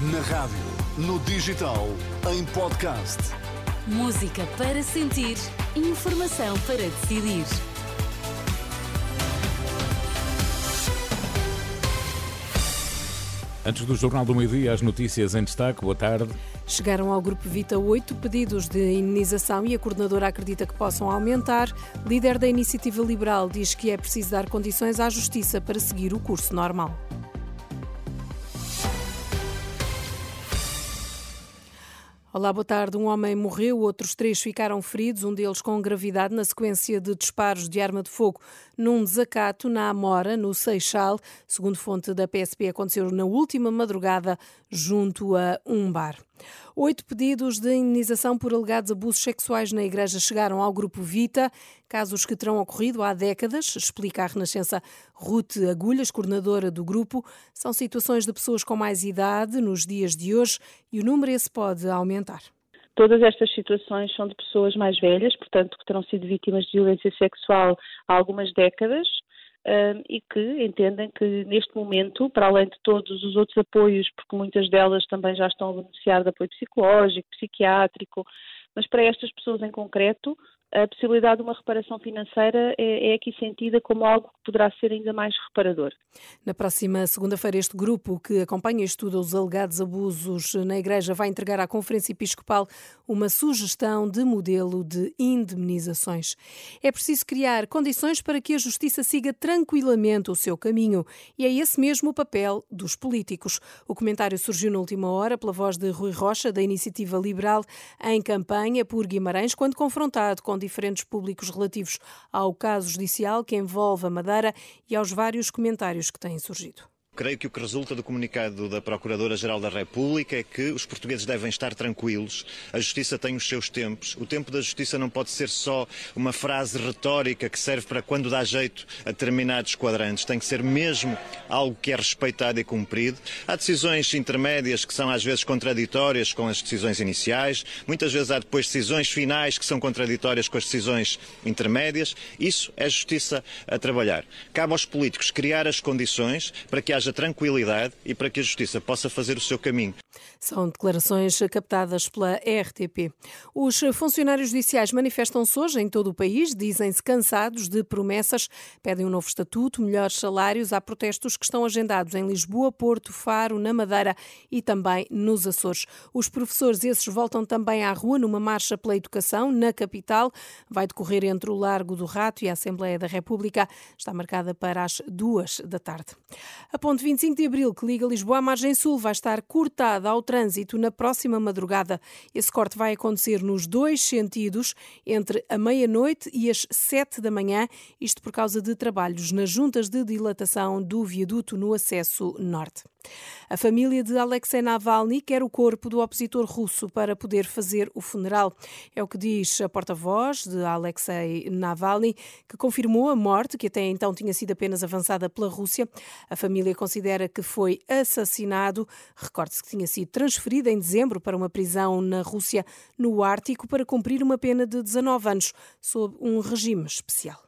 Na rádio, no digital, em podcast. Música para sentir, informação para decidir. Antes do Jornal do Meio-Dia, as notícias em destaque. Boa tarde. Chegaram ao Grupo Vita oito pedidos de indenização e a coordenadora acredita que possam aumentar. Líder da Iniciativa Liberal diz que é preciso dar condições à Justiça para seguir o curso normal. Olá, boa tarde. Um homem morreu, outros três ficaram feridos, um deles com gravidade, na sequência de disparos de arma de fogo num desacato na Amora, no Seixal. Segundo fonte da PSP, aconteceu na última madrugada junto a um bar. Oito pedidos de indenização por alegados abusos sexuais na Igreja chegaram ao Grupo Vita, casos que terão ocorrido há décadas, explica a Renascença Ruth Agulhas, coordenadora do grupo. São situações de pessoas com mais idade nos dias de hoje e o número esse pode aumentar. Todas estas situações são de pessoas mais velhas, portanto, que terão sido vítimas de violência sexual há algumas décadas um, e que entendem que neste momento, para além de todos os outros apoios, porque muitas delas também já estão a beneficiar de apoio psicológico, psiquiátrico, mas para estas pessoas em concreto, a possibilidade de uma reparação financeira é, é, aqui sentida como algo que poderá ser ainda mais reparador. Na próxima segunda-feira, este grupo que acompanha e estuda os alegados abusos na Igreja vai entregar à Conferência Episcopal uma sugestão de modelo de indemnizações. É preciso criar condições para que a Justiça siga tranquilamente o seu caminho e é esse mesmo o papel dos políticos. O comentário surgiu na última hora pela voz de Rui Rocha, da Iniciativa Liberal, em campanha por Guimarães, quando confrontado com diferentes públicos relativos ao caso judicial que envolve a Madeira e aos vários comentários que têm surgido. Creio que o que resulta do comunicado da Procuradora-Geral da República é que os portugueses devem estar tranquilos, a justiça tem os seus tempos, o tempo da justiça não pode ser só uma frase retórica que serve para quando dá jeito a determinados quadrantes, tem que ser mesmo algo que é respeitado e cumprido. Há decisões intermédias que são às vezes contraditórias com as decisões iniciais, muitas vezes há depois decisões finais que são contraditórias com as decisões intermédias. Isso é justiça a trabalhar. Cabe aos políticos criar as condições para que haja haja tranquilidade e para que a Justiça possa fazer o seu caminho. São declarações captadas pela RTP. Os funcionários judiciais manifestam-se hoje em todo o país, dizem-se cansados de promessas, pedem um novo estatuto, melhores salários. Há protestos que estão agendados em Lisboa, Porto, Faro, na Madeira e também nos Açores. Os professores esses voltam também à rua numa marcha pela educação na capital. Vai decorrer entre o Largo do Rato e a Assembleia da República. Está marcada para as duas da tarde. A ponte 25 de Abril, que liga Lisboa à margem sul, vai estar cortada ao trânsito na próxima madrugada. Esse corte vai acontecer nos dois sentidos, entre a meia-noite e as sete da manhã, isto por causa de trabalhos nas juntas de dilatação do viaduto no acesso norte. A família de Alexei Navalny quer o corpo do opositor russo para poder fazer o funeral. É o que diz a porta-voz de Alexei Navalny, que confirmou a morte, que até então tinha sido apenas avançada pela Rússia. A família considera que foi assassinado. Recorde-se que tinha sido transferido em dezembro para uma prisão na Rússia, no Ártico, para cumprir uma pena de 19 anos, sob um regime especial.